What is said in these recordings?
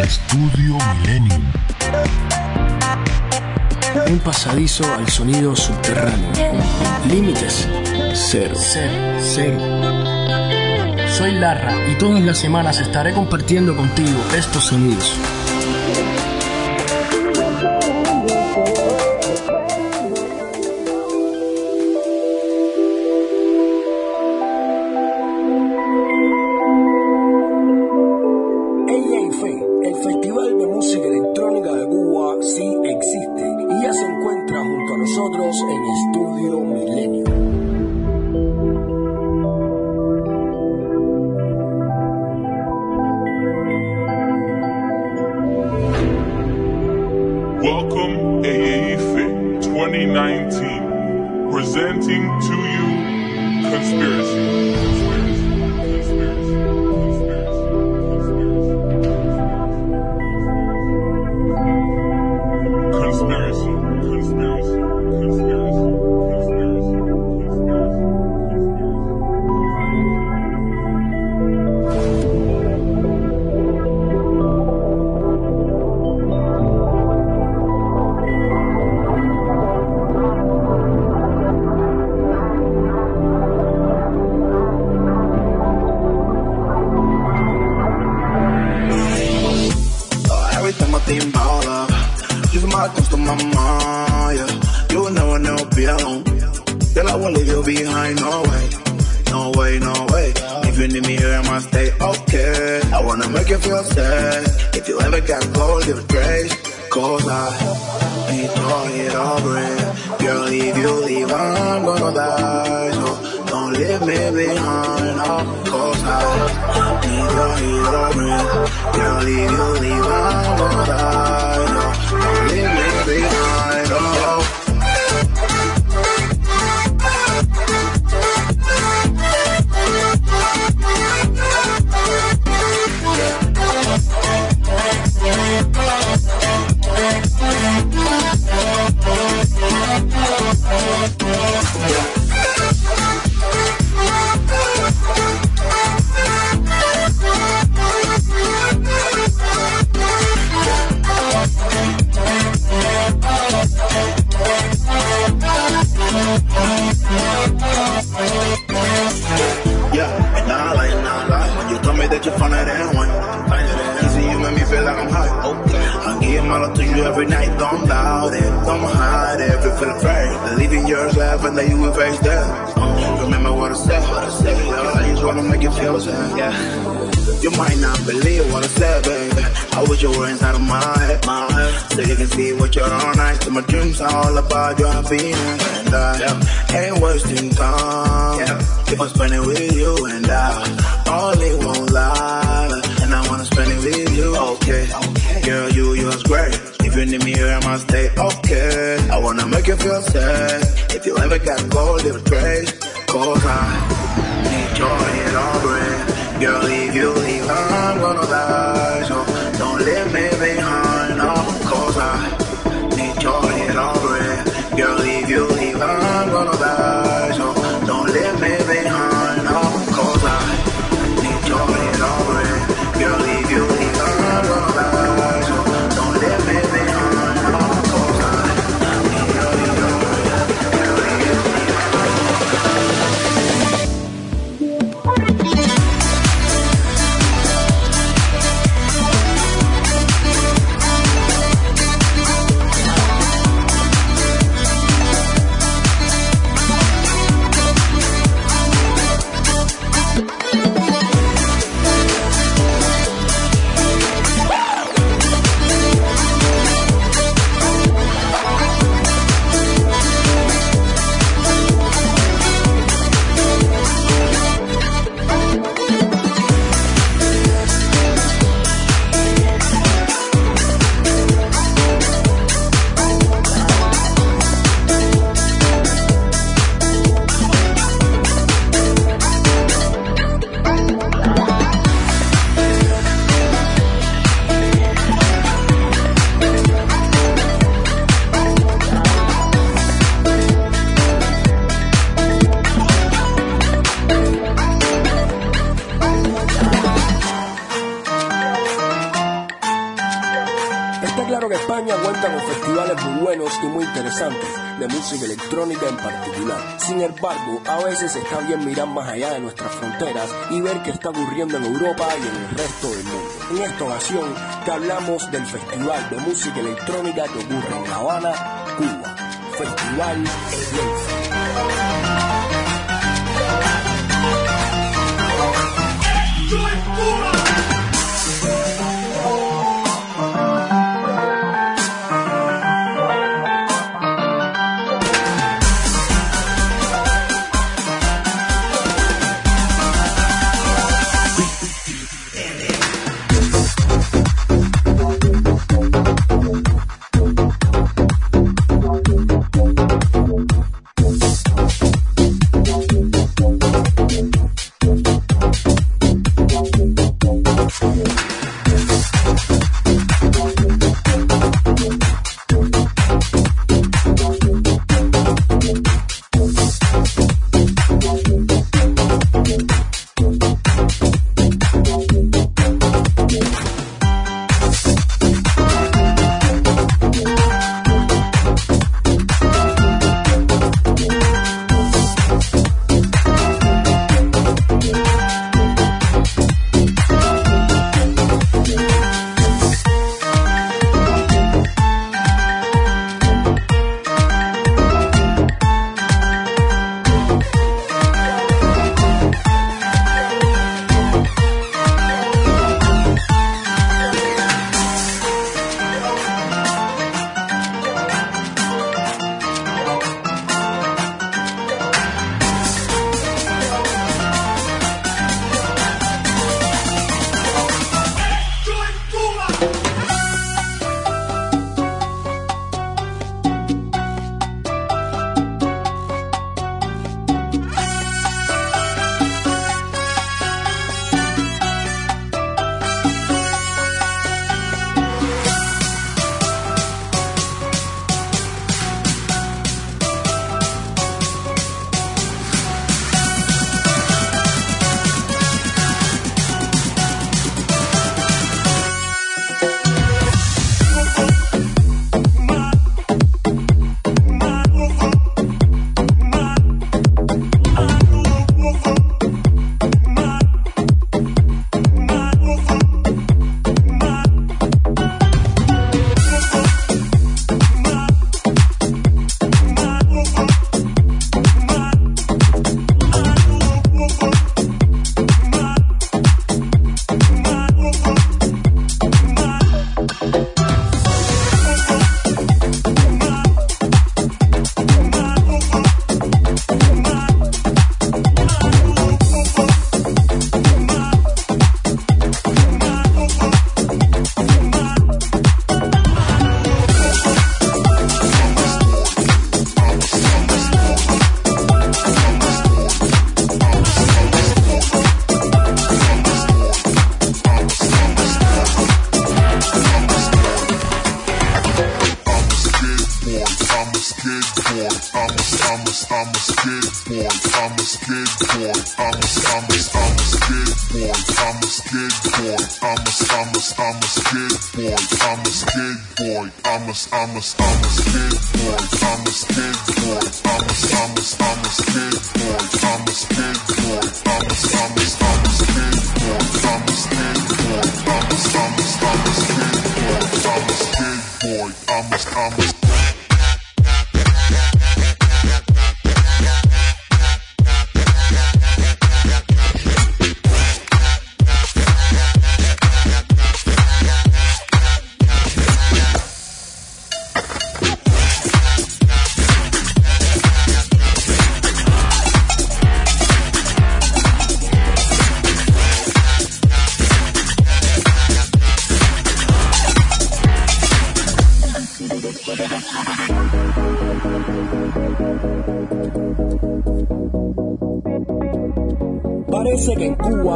Estudio Millennium. Un pasadizo al sonido subterráneo. Límites cero. Cero. Cero. Soy Larra y todas las semanas estaré compartiendo contigo estos sonidos. living on up ring. Girl, if you leave, me behind. Oh. Yeah. I lay you in face down. Remember what I said, what I said. Yeah, I just wanna make you feel sad. Yeah. You might not believe what I said, baby. I wish you were inside of my head, my head. So you can see what you're on. I see my dreams are all about your happiness. And I yeah. ain't wasting time. Yeah. Keep on spending with you and I only won't lie. And I wanna spend it with you. Okay. okay. Girl, you, you're great. If you need me here, I must stay okay. I wanna make you feel safe. If you ever got cold, it was great. Cause I need joy and breath. Girl, if you leave, I'm gonna die. So don't leave me behind. No, cause I need joy and breath. Girl, if you leave, I'm gonna die. So don't leave me behind. Está ocurriendo en Europa y en el resto del mundo. En esta ocasión te hablamos del Festival de Música Electrónica que ocurre en La Habana, Cuba. Festival El Parece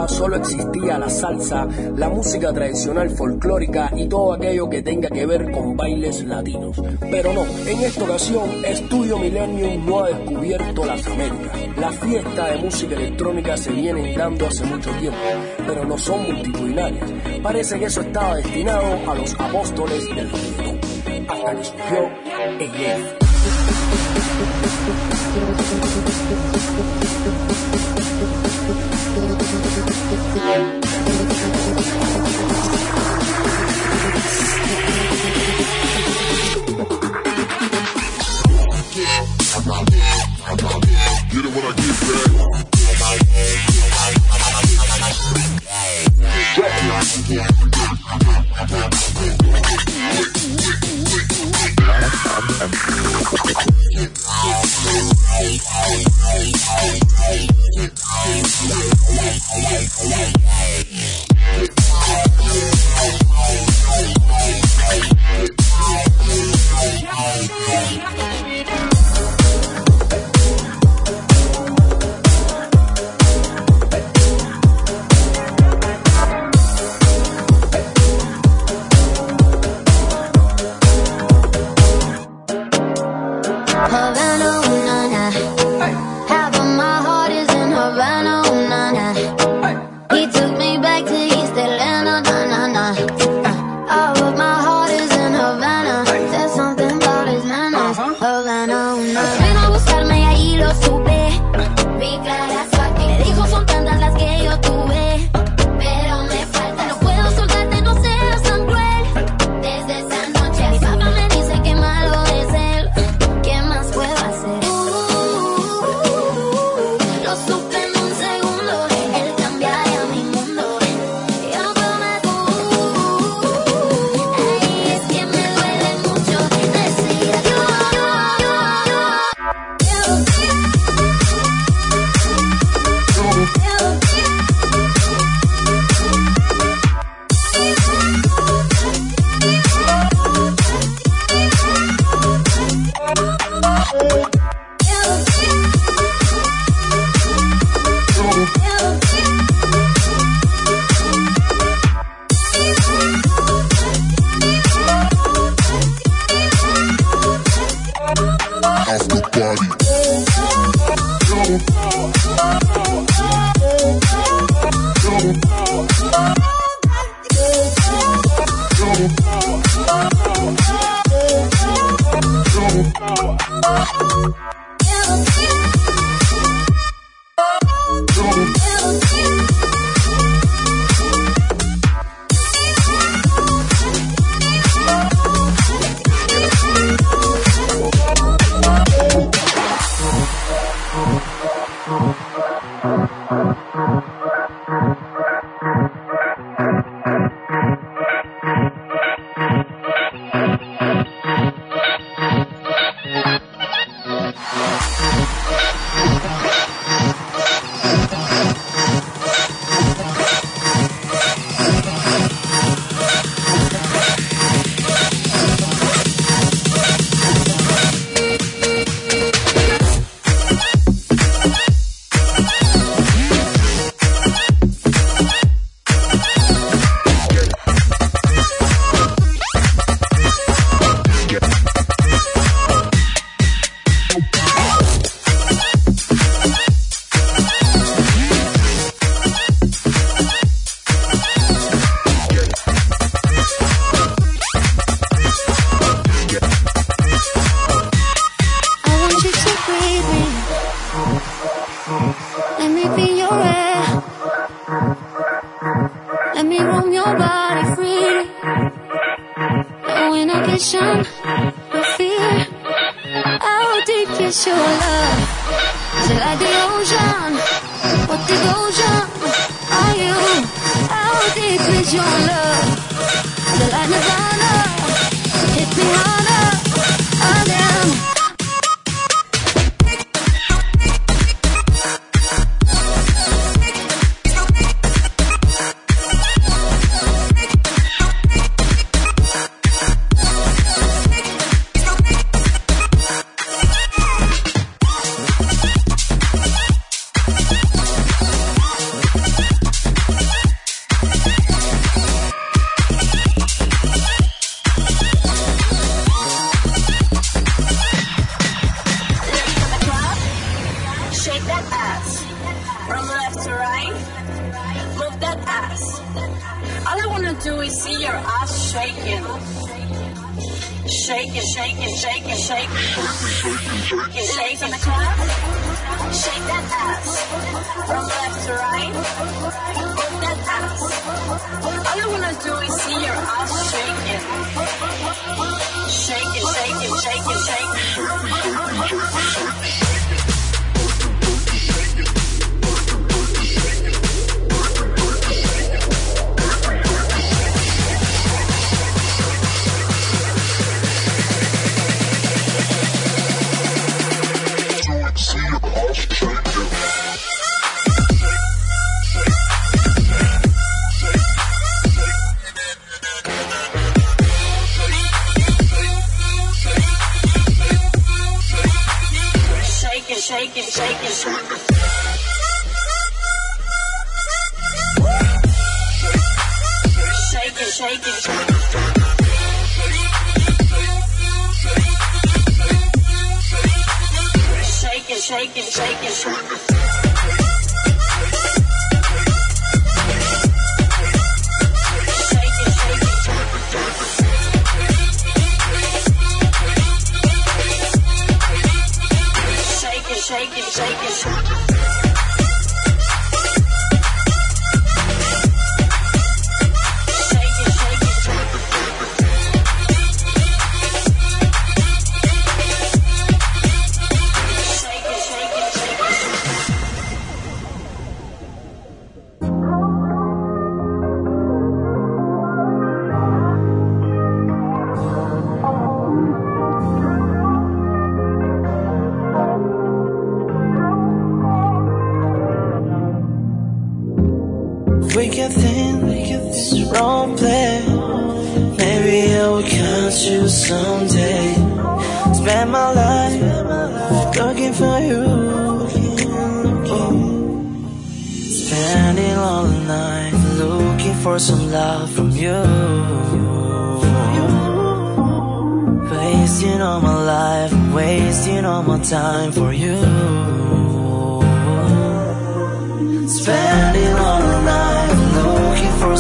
Solo existía la salsa, la música tradicional folclórica y todo aquello que tenga que ver con bailes latinos. Pero no, en esta ocasión Estudio Millennium no ha descubierto las Américas. La fiesta de música electrónica se vienen dando hace mucho tiempo, pero no son multitudinarias parece que eso estaba destinado a los apóstoles del mundo, hasta que surgió el Thank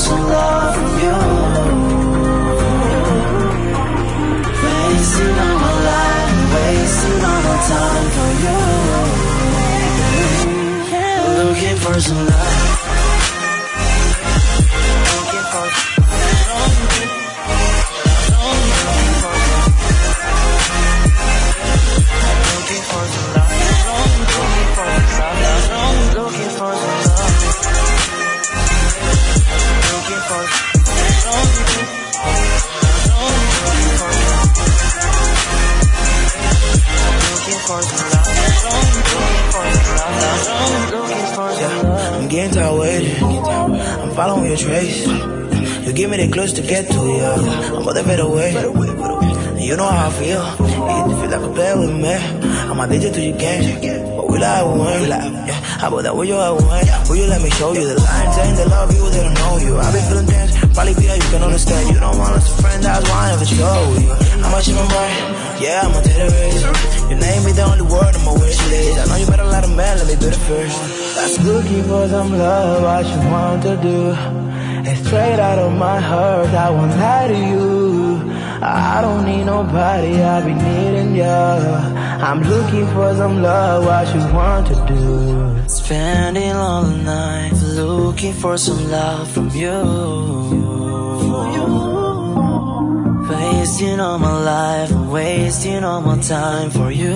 some love from you. Wasting all my life, wasting all my time for you. Looking for some love. Following your trace. You give me the clues to get to you. I'm about to fade away. You know how I feel. You feel like a player with me. I'm addicted to your game. But we lie one. Yeah. How about that? Will you have one? Will you let me show you the line? Saying they love you, they don't know you. I've been feeling tense. Probably feel you can understand. You don't want us to friend, that's why I never show you. How much in my mind? Yeah, I'm a terrorist. Your name be the only word on my wish list. I know you met a lot of men, let me do the first. I'm Looking for some love, what you want to do It's straight out of my heart, I won't lie to you I don't need nobody, I be needing you I'm looking for some love, what you want to do Spending all the night, looking for some love from you Wasting all my life, wasting all my time for you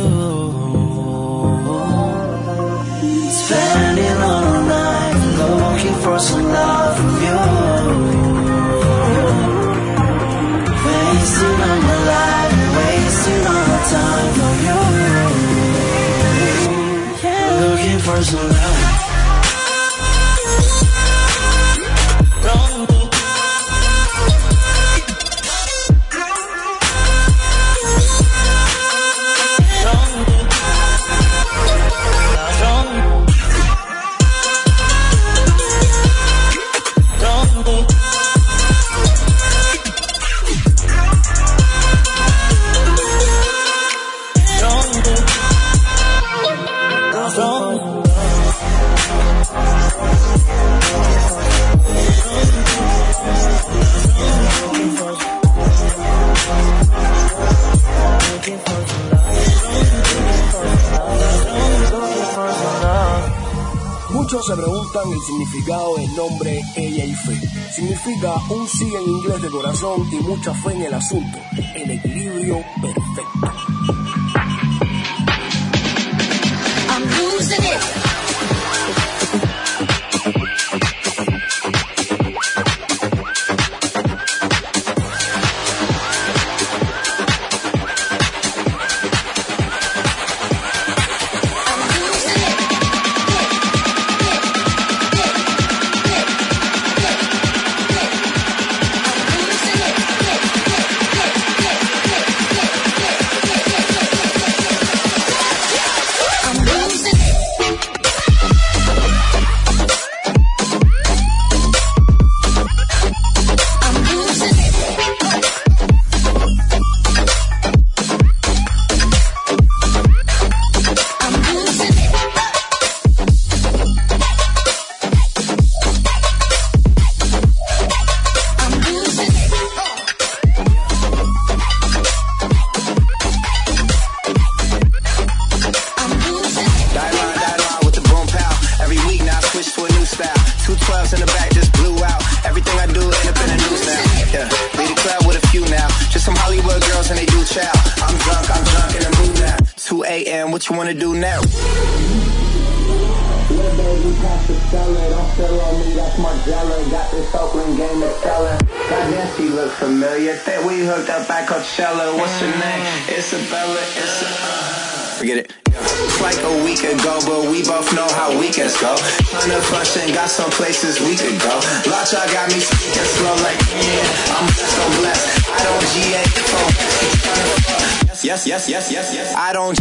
Spending all night looking for some love from you. Wasting all my life, wasting all my time for you. Looking for some love. Un sí en inglés de corazón y mucha fe What you wanna do now? Little baby, pass the cellar. Don't spill on me, that's Margiela. Got this game look familiar. Think we hooked up at Coachella. What's name? Isabella. It's Forget it. It's like a week ago, but we both know how weekends go. Tryna function, got some places we could go. Lot y'all got me speaking slow like, yeah, I'm so blessed. I don't GA for Yes, yes, yes, yes, yes. I don't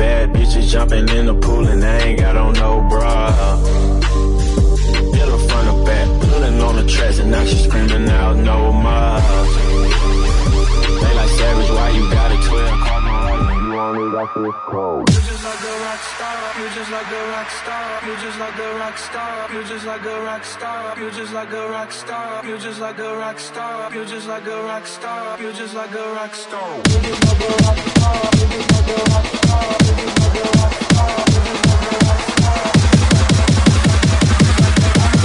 Bad bitches, jumping in the pool, and I ain't got on no bra. Hit her front or back, pulling on the tracks, and now she screaming out no more. Got this cold? Feel just like a rock star. You just like a rock star. You just like a rock star. You just like a rock star. You just like a rock star. You just like a rock star. You just like a rock star. You just like a rock star. You just like a rock star. You just like a rock star. You just like a rock star. You just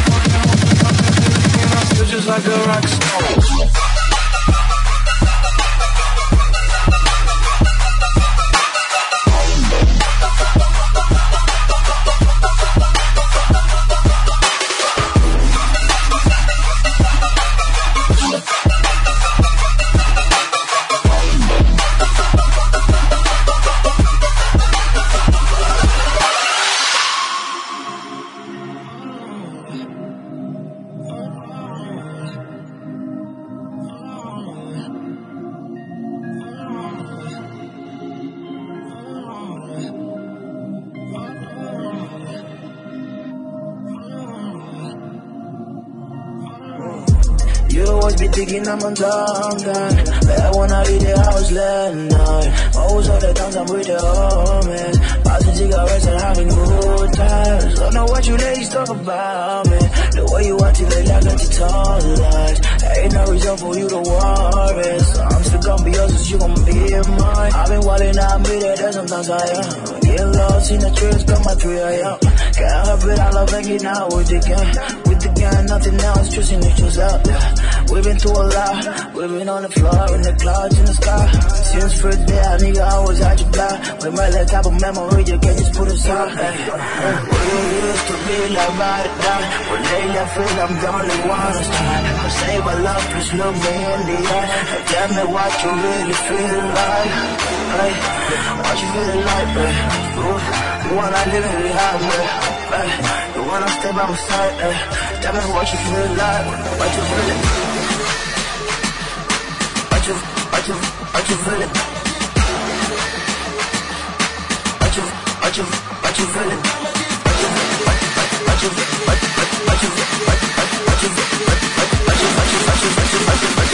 like a rock star. You just like a rock star. diamond dog. Type of memory, you can just put aside. Hey. We used to be like or die. When they left it, I'm the only one to. I say my love, please look me in the eye. Tell me what you really feel like. Hey, what you feeling like, babe? You, wanna live it behind me, hey. You wanna stay by my side, hey. Tell me what you feel like, what you feeling. What you, what you, what you feeling? What you, what you feeling? What you, what, what, what you, what, what, what you, what, what, what you, what, what, what you, what you, what you, what you, what you, what you, what you,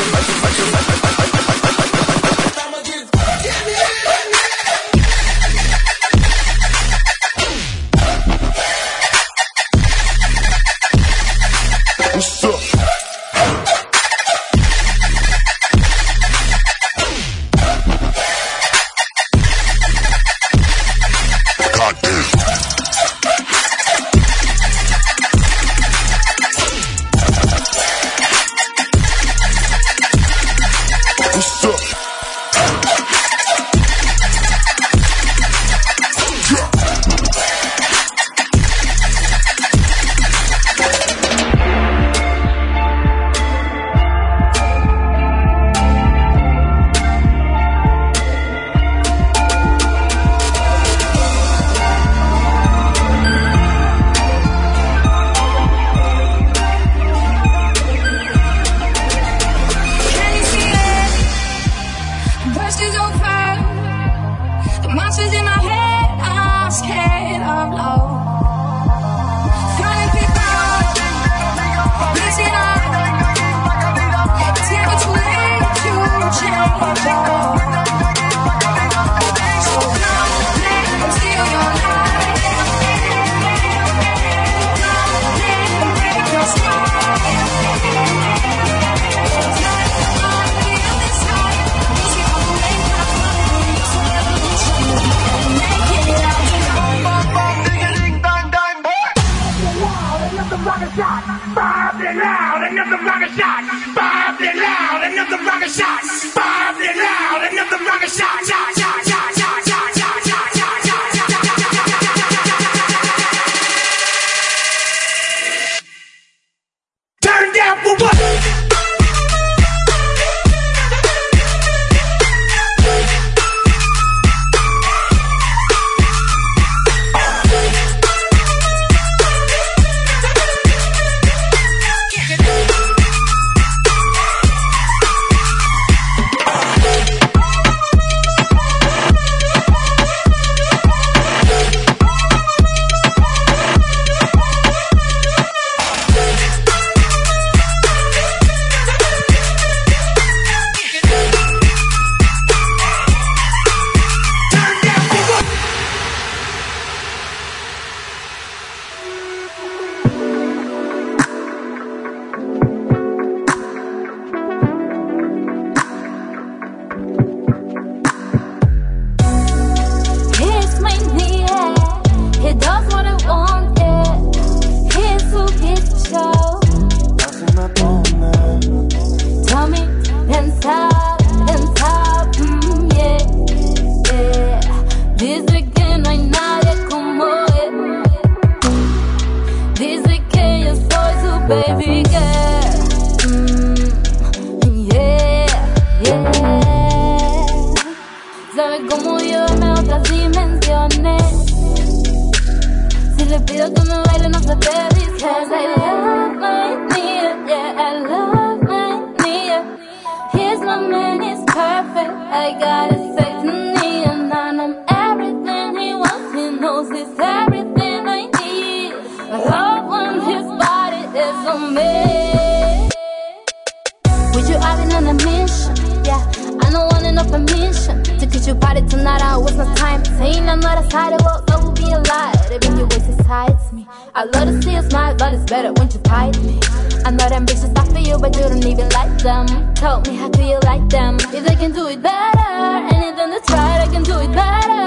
my time. Saying another not of what I will be alive. Even your voice excites me. I love to see you smile, but it's better when you fight me. I know them bitches I feel you, but you don't even like them. Tell me how do you like them? If they can do it better, anything that's right, I can do it better.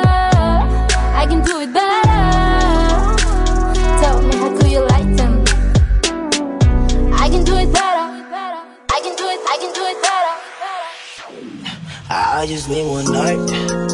I can do it better. Tell me how do you like them? I can do it better. I can do it. I can do it better. I just need one night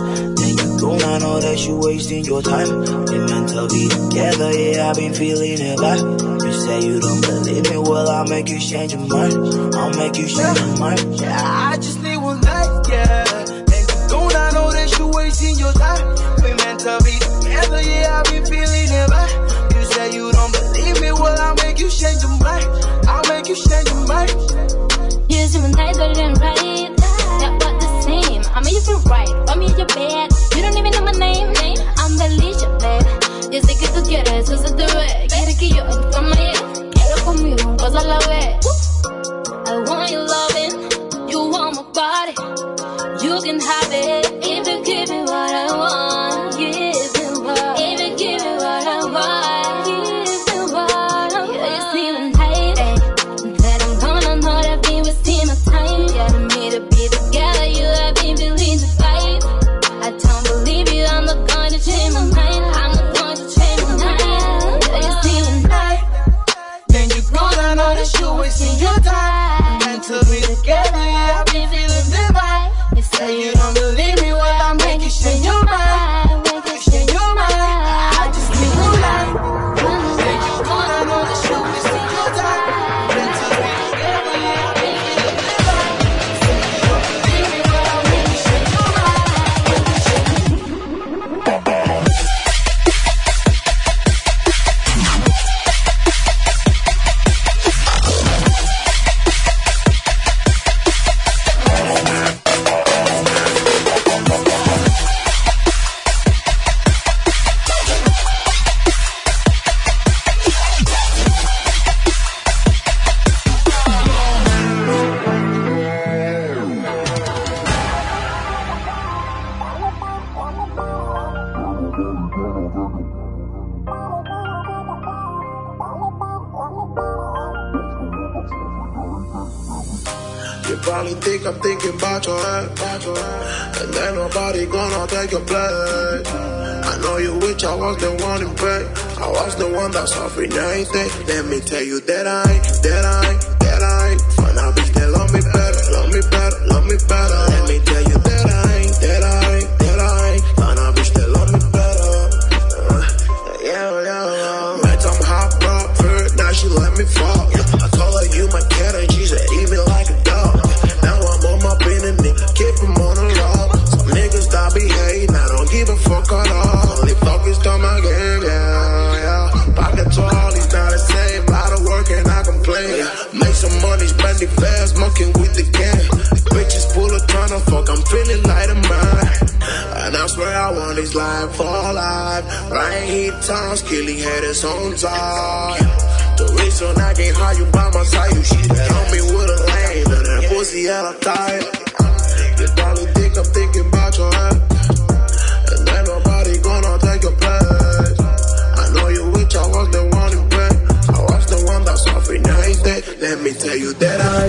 know that you wasting your time. We meant to be together, yeah, I've been feeling it like. You say you don't believe me, well, I'll make you change your mind. I'll make you change your mind. Yeah, I just need one night, yeah. And don't I know that you wasting your time? We meant to be together, yeah, I've been feeling it like. You say you don't believe me, well, I'll make you change your mind. I'll make you change your mind. Using my night, but it ain't right. I'm mean, used right, I'm in your bed. You don't even know my name, name. I'm delicious, babe. Yo sé que tú quieres, eso se te ve. Quieres que yo te ame. Quiero conmigo, pasa la vez. I want you loving, you want my body. You can have it if you give me what I want.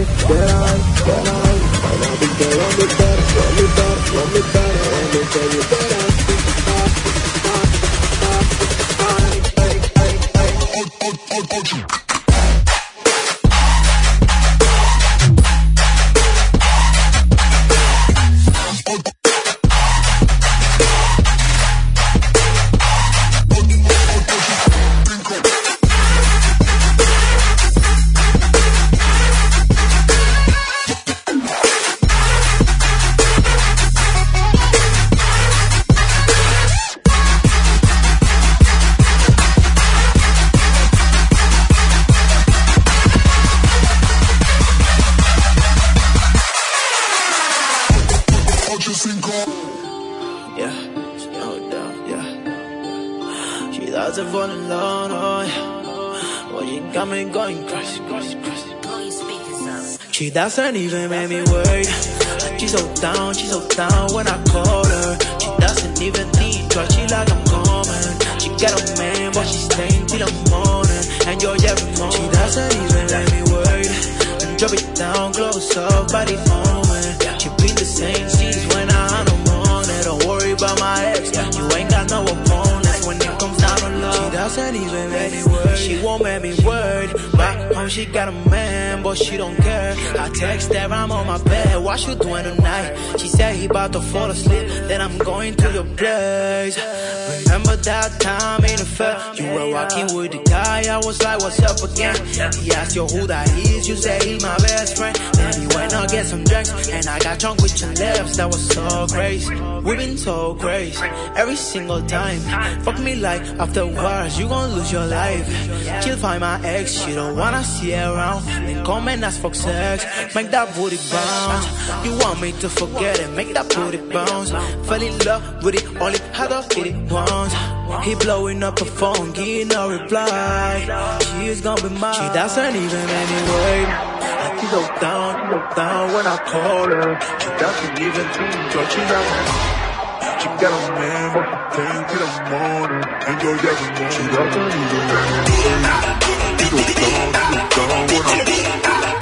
Yeah. She doesn't even make me worried. She's so down, she's so down when I call her. She doesn't even think twice, she like I'm coming. She got a man, but she's staying till the morning. And you're every moment. She doesn't even make me worried. And drop it down, close up, body moment. She bring the same seats when I'm no morning. Don't worry about my ex, you ain't got no opponents when it comes down to love. She doesn't even make me worried. She won't make me worried. Back home, she got a man, but she don't care. I text her, I'm on my bed. What you doing tonight? She said he about to fall asleep. Then I'm going to your place. Remember that time in the fair? You were walking with the guy. I was like, what's up again? He asked you who that is. You say he's my best friend. Then we went out get some drinks, and I got drunk with your lips. That was so crazy. We've been so crazy every single time. Fuck me like afterwards, you gon' lose your life. She'll find my ex, she don't wanna see around. Then come and ask for sex, make that booty bounce. You want me to forget it, make that booty bounce. Fell in love with it, only had to hit it once. He blowing up her phone, getting no reply. She's gonna be mine. She doesn't even make she go down, she go down when I call her. She doesn't even think, but she doesn't. She got a man, but she came to the morning. And you're every. She doesn't even me. She go down, she go down when I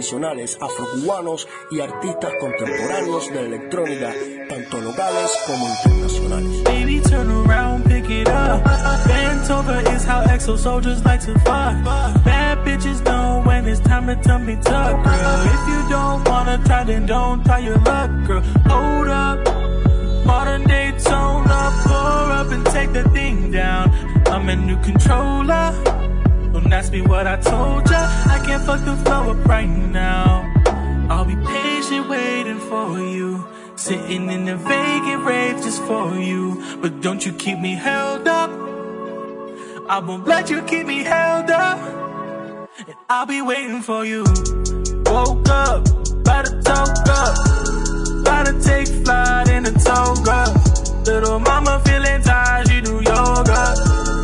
tradicionales afrocubanos y artistas contemporáneos de la electrónica, tanto locales como internacionales. Baby, turn around, pick it up. Bent over is how exo soldiers like to fuck. Bad bitches know when it's time to tummy tuck, girl. If you don't wanna try, then don't try your luck, girl. Hold up. Modern day tone up, pour up and take the thing down. I'm a new controller. Don't ask me what I told ya. I can't fuck the flow up right now. I'll be patient waiting for you. Sitting in the vacant rave just for you. But don't you keep me held up. I won't let you keep me held up. And I'll be waiting for you. Woke up, about to talk up. About to take flight in a toga. Little mama feeling tired, she do yoga.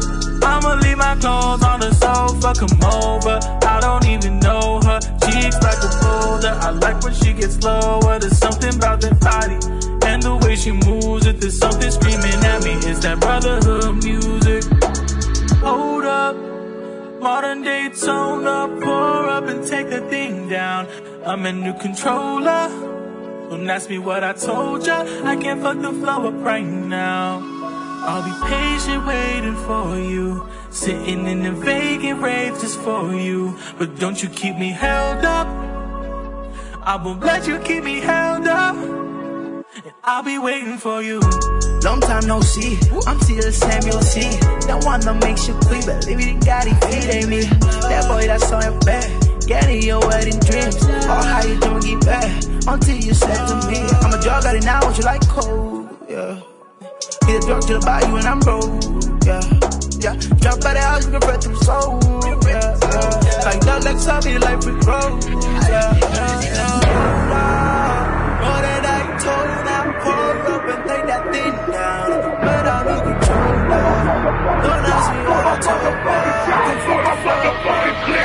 I'ma leave my clothes on the sofa, come over. I don't even know her. Cheeks like a boulder. I like when she gets slower. There's something about that body and the way she moves it. There's something screaming at me. It's that brotherhood music. Hold up. Modern day tone up, pour up and take the thing down. I'm a new controller. Don't ask me what I told ya. I can't fuck the flow up right now. I'll be patient waiting for you. Sitting in the vacant rave just for you. But don't you keep me held up. I won't let you keep me held up. And I'll be waiting for you. Long time no see, I'm still see. That one that makes you quick, it, got it, feed ain't me. That boy that's on your back, getting your wedding dreams. All how you doing, get back until you said to me, I'm a drug addict now, what you like cold, yeah. Hit a drug to the body when I'm broke, yeah. Yeah, drop by the house, you can breath through soul, yeah, yeah. Like that, like something like we grow, yeah, yeah, yeah. More than I told, I pour up and take that thing down. But I'm in control now. Don't ask me what I told you. I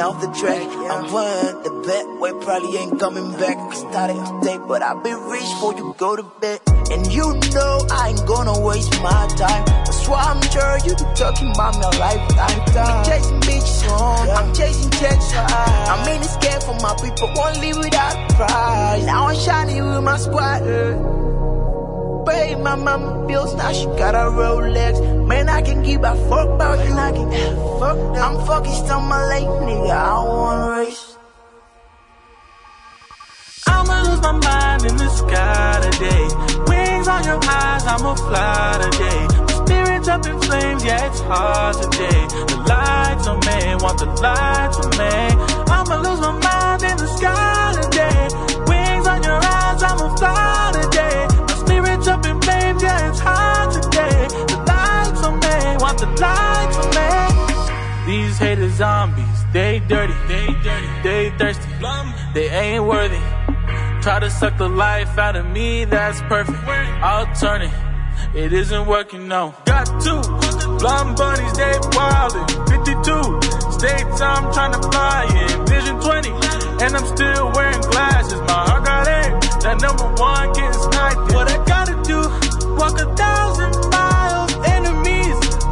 off the track. I'm one, the bet way probably ain't coming back. I started today, but I'll be rich before you go to bed. And you know I ain't gonna waste my time. That's why I'm sure you be talking about my lifetime. I'm chasing bitches, I'm chasing checks. I'm in this game for my people, won't live without pride. Now I'm shining with my squad. Uh. Pay my mama bills, now she got a Rolex. Man, I can give a fuck about you. I can fuck. I'm focused on my lane, nigga. I wanna race. I'ma lose my mind in the sky today. Wings on your eyes, I'ma fly today. My spirit's up in flames, yeah, it's hard today. The lights on me, want the lights on me. I'ma lose my mind in the sky on me. These haters zombies, they dirty, they dirty, they thirsty, they ain't worthy. Try to suck the life out of me, that's perfect. I'll turn it, it isn't working, no. Got two, blonde bunnies, they wildin'. 52, states I'm trying to fly in. Vision 20, and I'm still wearing glasses. My heart got aim, that number one getting sniped. What I gotta do, walk a thousand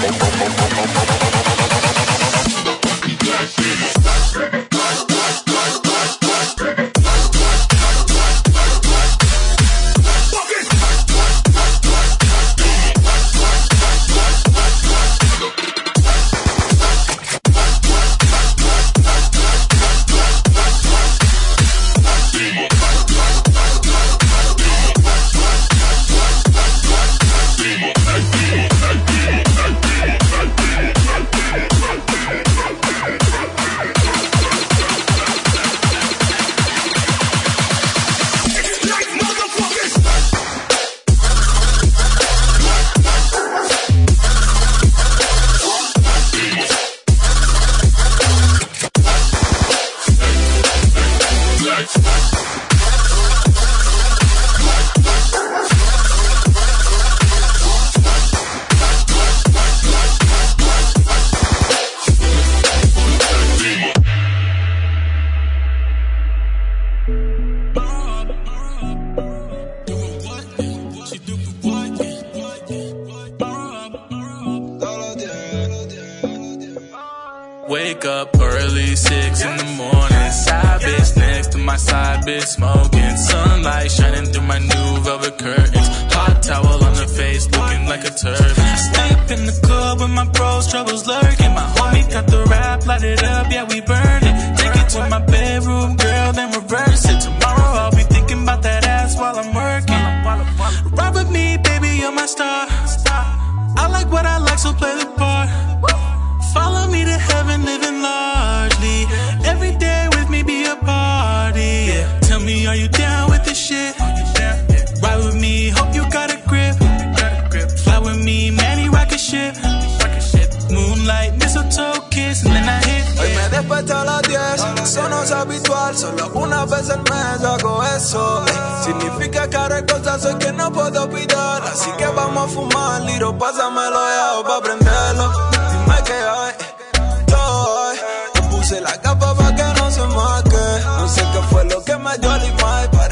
Wake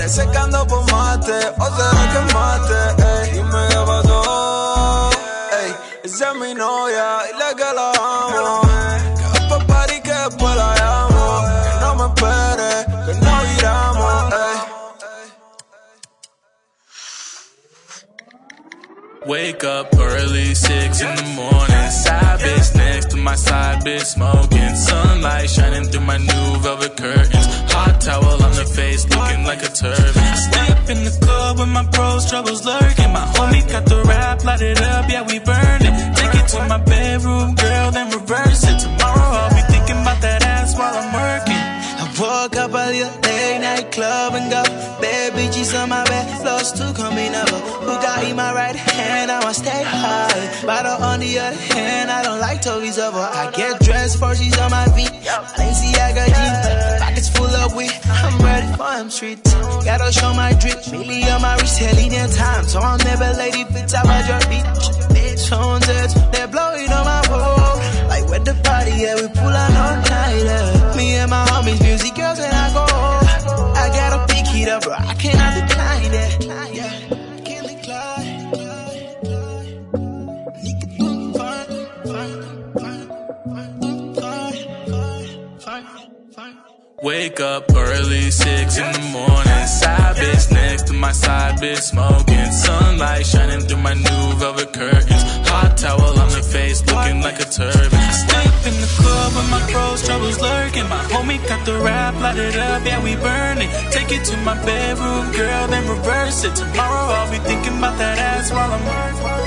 secando pomate, o se que mate, ey. Wake up early, six in the morning. Side bitch next to my side bitch smoking. Sunlight shining through my new velvet curtains. Hot towel on the face, looking like a turban. I stay up in the club with my bros, troubles lurking. My homie got the rap, light it up, yeah we burn it. Take it to my bedroom, girl, then reverse it. Tomorrow I'll be thinking about that ass while I'm working. I woke up earlier, late night club and go. Bad bitches on my bed, lost two coming over. Who got in my right hand? I want to stay high. Bottle on the other hand, I don't like Toby's over. I get dressed for she's on my feet. Got jeans. Pockets full of weed. I'm ready for them streets. Gotta show my drip. Millie on my wrist, telling in time. So I'm never lady, bitch, I watch your beach. Bitch, on they're blowing on my pole. Like where the party, yeah, we pull out all night. Me and my homies, music girls, and I go. I gotta pick it up, bro. Wake up early, six in the morning. Side bitch next to my side bitch smoking. Sunlight shining through my new velvet curtains. Hot towel on my face, looking like a turban. I stay up in the club with my bros, troubles lurking. My homie got the rap, light it up, yeah we burn it. Take it to my bedroom, girl, then reverse it. Tomorrow I'll be thinking about that ass while I'm working.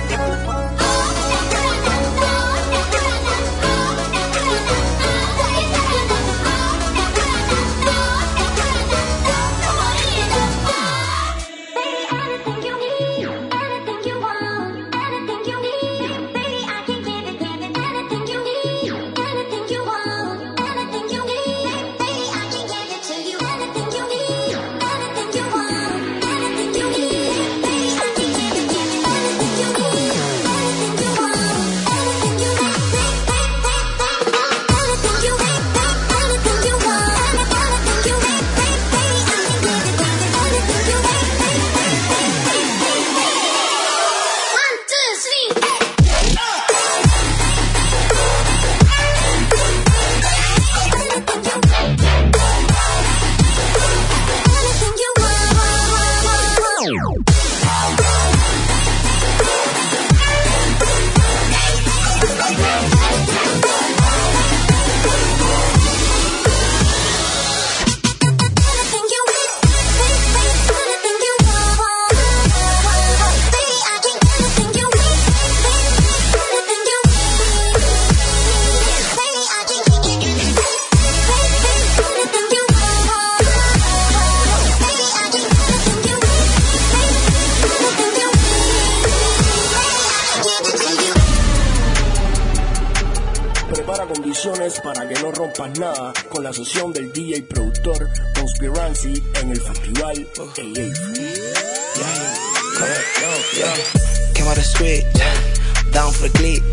Nada con la sesión del DJ productor Conspiracy en el festival AA. Came out the street, down for the click.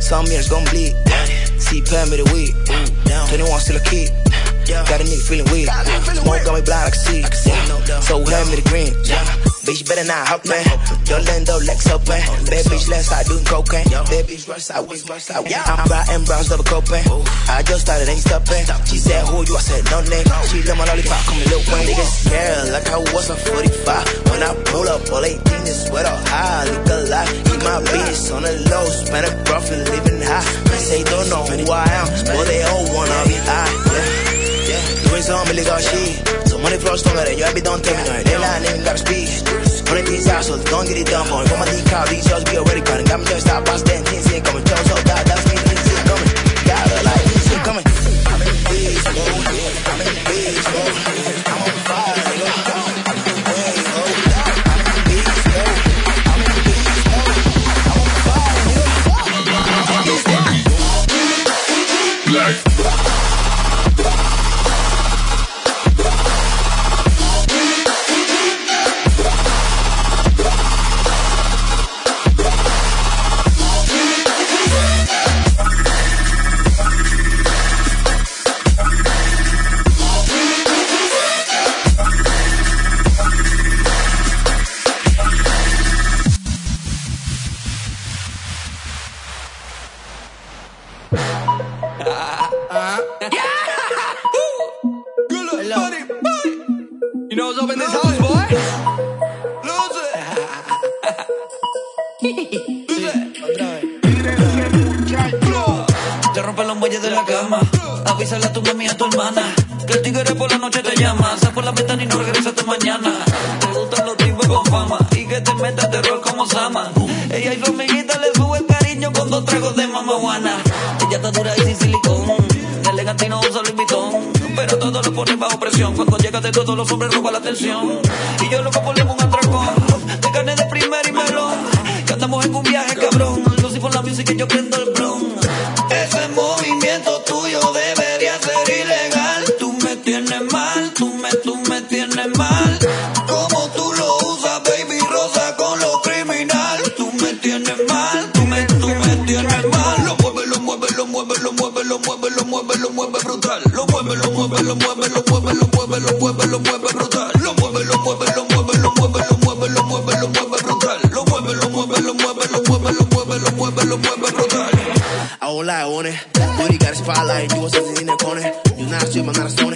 Some years gon' bleed. See, pay me the weed. 21 still a kid. Got a nigga feeling weird. Smoke got me blind, I can see. So hand me the green. Bitch, better not hop man. Yolando, Lex man. Bad bitch, left side doing cocaine. Bad bitch, right side, west, right side. I'm riding Browns, never copain. I just started, ain't stopping. She said, Who you? I said, No name. She let my lollipop come Lil Wayne. Niggas scared like I was a 45. When I pull up, all 18 is sweat up high. Look alive. Keep my bitch on the low. Spend a profit, living high. They say, Don't know who I am. But they all wanna be high. Yeah. Doing some illegal shit. So money flow stronger than you ever don't tell me nothing. They lying, even gotta speak. Hundred these assholes, don't get it done for me. For my D crowd, these shows be already coming. Got me just stop past them, things ain't coming. Tell so God, that's me, things ain't coming. Got a like, things ain't coming. I'm in beast mode. I'm in beast tu hermana. Que el tigre por la noche te llama. Sal por la ventana y no regresa hasta mañana. Te gustan los tipos con fama. Y que te metas terror como Sama. Ella y su amiguita le sube cariño con dos tragos de mamajuana. Ella está dura y sin silicón. Elegante y no usa Louis Vuitton. Pero todo lo pone bajo presión. Cuando llega de todos los hombres roba la atención. Y yo loco por un atracón. De carne de primera y melón. Que andamos en un viaje cabrón. muévelo, muévelo, muévelo, muévelo, muévelo, muévelo brutal. Lo muévelo, muévelo, muévelo, muévelo, muévelo, muévelo, muévelo brutal. Lo muévelo, muévelo, muévelo, muévelo, muévelo, muévelo, muévelo brutal. I won't lie on it. Booty got a spotlight, you was sitting in the corner. You not shit, but not a stone.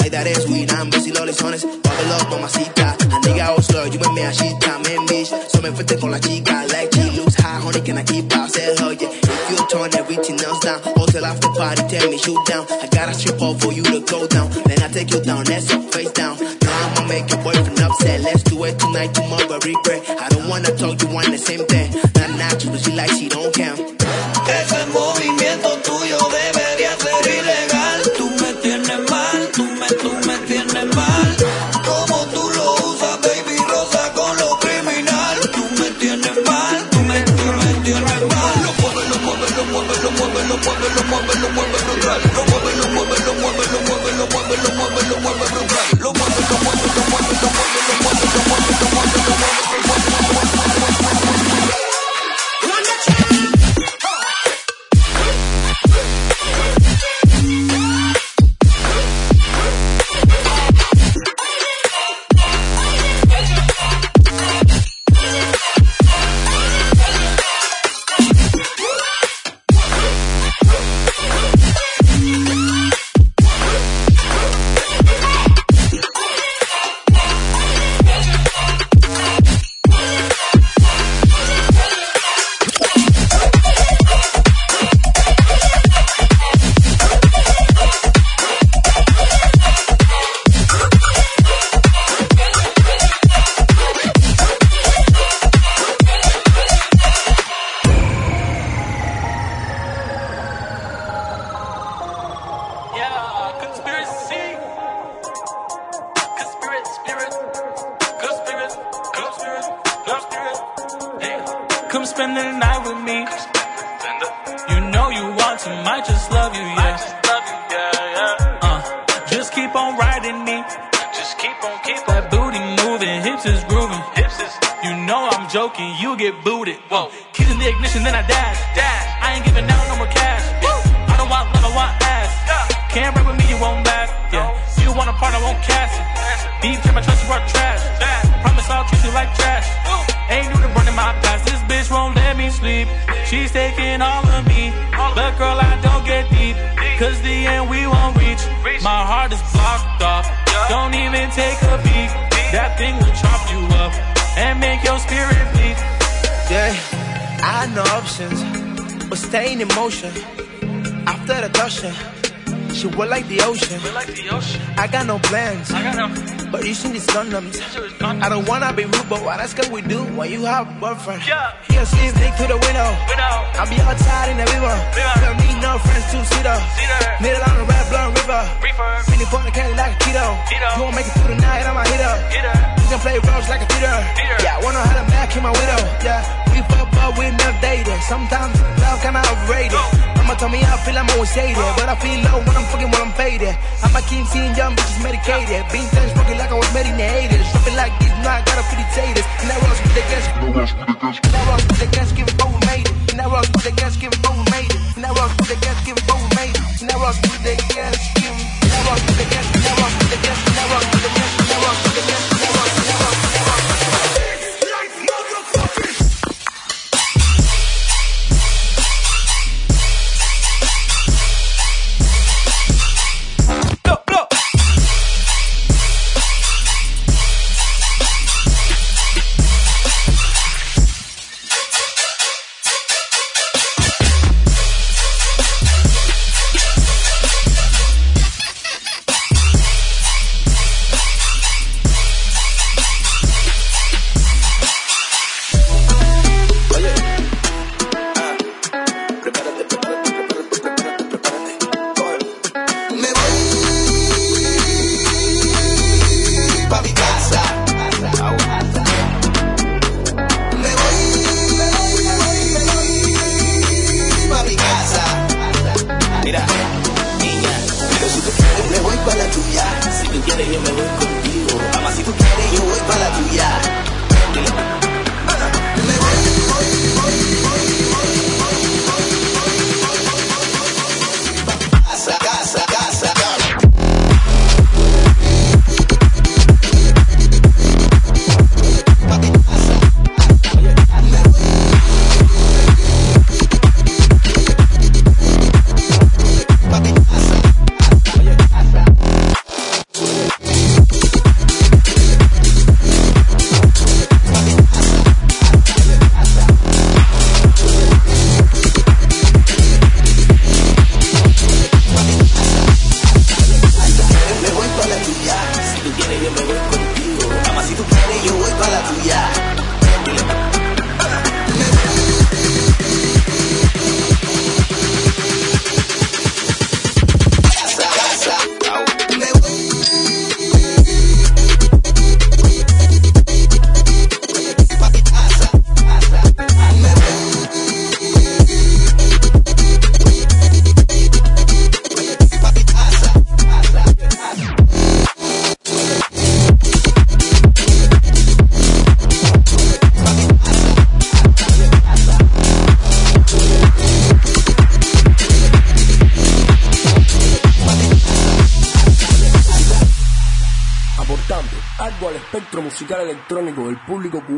Like that ass, we not busy, los lesones. Bubble up, mamacita. A nigga always flirt, you and me, I shit, time and bitch. So me fuerte con la chica, like she looks high, honey, can I keep up? Say, hell yeah. If you turn everything else down, hotel after party, tell me shoot down. I got a strip off for you to go down. Then I take you down, that's up, face down. Now I'ma make your boyfriend upset. Let's do it tonight, tomorrow, regret. I don't wanna talk, you want the same thing. Not natural, she like she don't count. Brutal. Lo mueve, lo mueve, lo mueve, lo mueve, lo mueve, lo mueve, lo mueve brutal. Lo mueve, lo plans, but you seen these condoms. I don't wanna be rude, but what else can we do when you have a boyfriend? He a sleeve dick to the window. I'll be outside in the river. Don't need no friends to see her. Middle on the red blood river. Feeling for the candy like a keto. You won't make it through the night, I'm a hitter. You can play roles like a theater. Yeah, I wanna have a back in my widow. Yeah, we fuck, but we never dated. Sometimes love kinda overrated. Mama told me I feel I'm always hated, but I feel low when I'm fucking when I'm faded. I'm a king seeing young bitches medicated. Being things smoking like I was meditated. Something like this, now I gotta pretty taters. And that rocks with the gas. And that rocks with the gas, give it we made it. And that rocks with the gas, give it we made it. And that rocks with the gas, give it we made it. And that rocks with the gas, give it. And that rocks with the gas, and that rocks with the gas,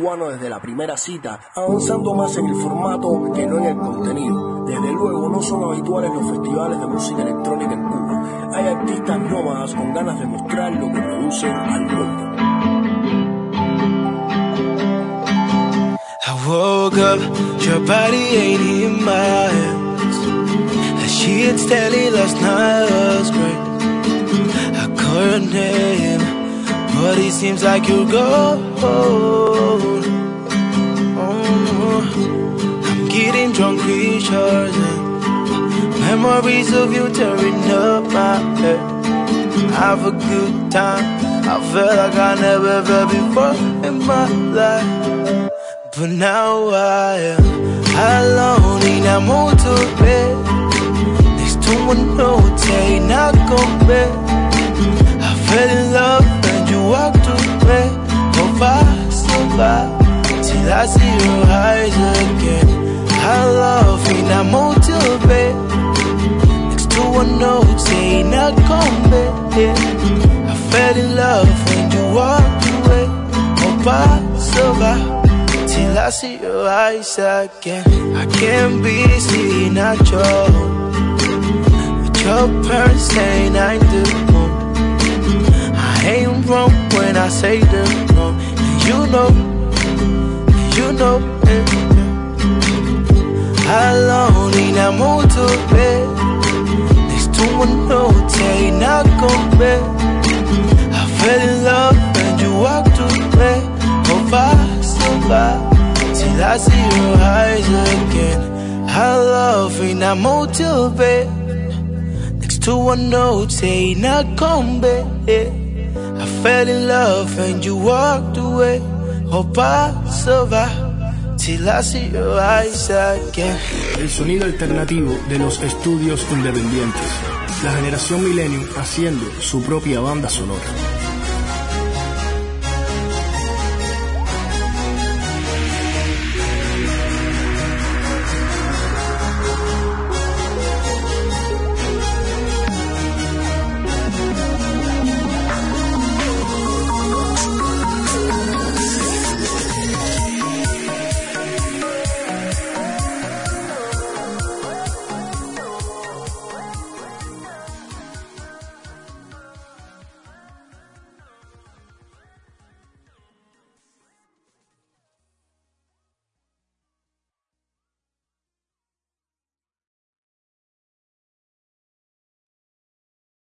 desde la primera cita, avanzando más en el formato que no en el contenido. Desde luego no son habituales los festivales de música electrónica en Cuba. Hay artistas nómadas con ganas de mostrar lo que producen al mundo. I woke up, your body ain't in my hands. That shit steady last night seems like you go. Oh, I'm getting drunk, recharging. Memories of you tearing up my head. Have a good time. I felt like I never felt before in my life. But now I am alone in a motorbed Next to a note ain't not bed. I fell in love see your eyes again. I can't be seen at your But your parents saying I do. I ain't wrong when I say the no. And you know, you know, and Alone in a motorbed Next to a note ain't not bed. I fell in love and you walked away Hope I survive till I see your eyes again. I love in a motel bed next to a note saying not come back. I fell in love and you walked away. Hope I survive till I see your eyes again. El sonido alternativo de los estudios independientes. La generación Millennium haciendo su propia banda sonora.